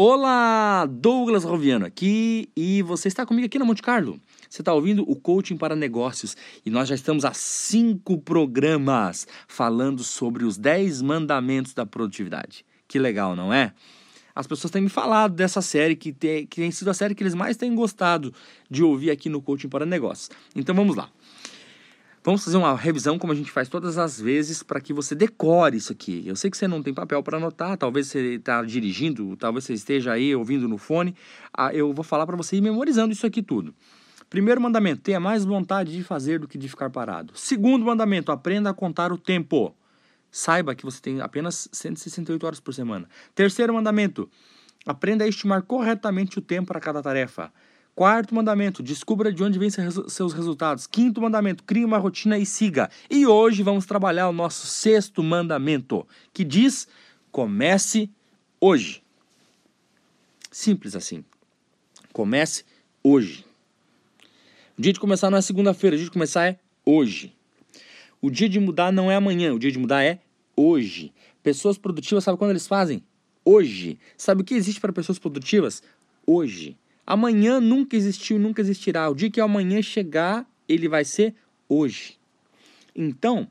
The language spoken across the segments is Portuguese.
Olá, Douglas Roviano aqui e você está comigo aqui na Monte Carlo. Você está ouvindo o Coaching para Negócios e nós já estamos há cinco programas falando sobre os 10 mandamentos da produtividade. Que legal, não é? As pessoas têm me falado dessa série que tem, que tem sido a série que eles mais têm gostado de ouvir aqui no Coaching para Negócios. Então vamos lá. Vamos fazer uma revisão como a gente faz todas as vezes para que você decore isso aqui. Eu sei que você não tem papel para anotar, talvez você está dirigindo, talvez você esteja aí ouvindo no fone. Ah, eu vou falar para você ir memorizando isso aqui tudo. Primeiro mandamento, tenha mais vontade de fazer do que de ficar parado. Segundo mandamento, aprenda a contar o tempo. Saiba que você tem apenas 168 horas por semana. Terceiro mandamento, aprenda a estimar corretamente o tempo para cada tarefa. Quarto mandamento, descubra de onde vêm seus resultados. Quinto mandamento, crie uma rotina e siga. E hoje vamos trabalhar o nosso sexto mandamento, que diz: comece hoje. Simples assim. Comece hoje. O dia de começar não é segunda-feira, o dia de começar é hoje. O dia de mudar não é amanhã, o dia de mudar é hoje. Pessoas produtivas, sabe quando eles fazem? Hoje. Sabe o que existe para pessoas produtivas? Hoje. Amanhã nunca existiu, nunca existirá. O dia que amanhã chegar, ele vai ser hoje. Então,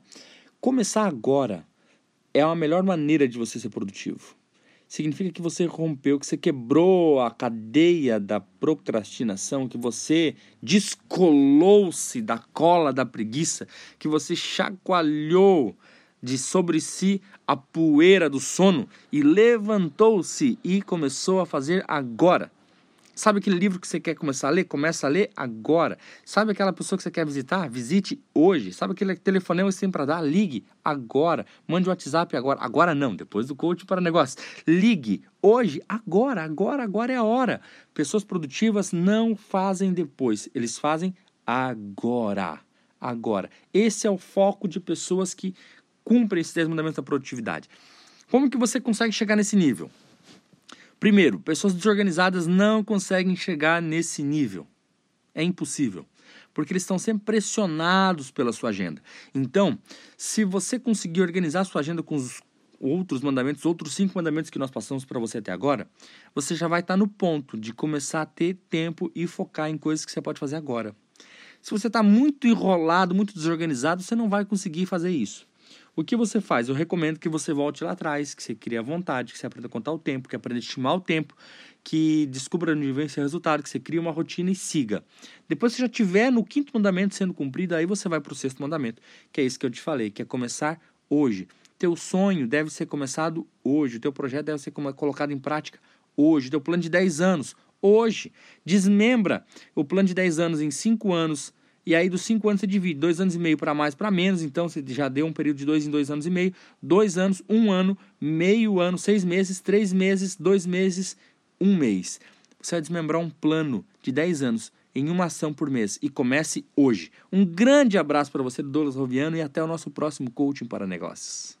começar agora é a melhor maneira de você ser produtivo. Significa que você rompeu, que você quebrou a cadeia da procrastinação, que você descolou-se da cola da preguiça, que você chacoalhou de sobre si a poeira do sono e levantou-se e começou a fazer agora. Sabe aquele livro que você quer começar a ler? Começa a ler agora. Sabe aquela pessoa que você quer visitar? Visite hoje. Sabe aquele telefonema que você tem para dar? Ligue agora. Mande o WhatsApp agora. Agora não, depois do coach para negócios. Ligue hoje, agora, agora, agora é a hora. Pessoas produtivas não fazem depois, eles fazem agora. Agora. Esse é o foco de pessoas que cumprem esses 10 mandamentos da produtividade. Como que você consegue chegar nesse nível? Primeiro, pessoas desorganizadas não conseguem chegar nesse nível. É impossível. Porque eles estão sempre pressionados pela sua agenda. Então, se você conseguir organizar a sua agenda com os outros mandamentos, outros cinco mandamentos que nós passamos para você até agora, você já vai estar no ponto de começar a ter tempo e focar em coisas que você pode fazer agora. Se você está muito enrolado, muito desorganizado, você não vai conseguir fazer isso. O que você faz? Eu recomendo que você volte lá atrás, que você crie a vontade, que você aprenda a contar o tempo, que aprenda a estimar o tempo, que descubra onde vem esse resultado, que você crie uma rotina e siga. Depois que já tiver no quinto mandamento sendo cumprido, aí você vai para o sexto mandamento, que é isso que eu te falei, que é começar hoje. Teu sonho deve ser começado hoje, o teu projeto deve ser colocado em prática hoje, teu plano de 10 anos, hoje. Desmembra o plano de 10 anos em 5 anos, e aí, dos cinco anos, você divide dois anos e meio para mais, para menos. Então, você já deu um período de dois em dois anos e meio. Dois anos, um ano, meio ano, seis meses, três meses, dois meses, um mês. Você vai desmembrar um plano de dez anos em uma ação por mês e comece hoje. Um grande abraço para você, Douglas Roviano, e até o nosso próximo Coaching para Negócios.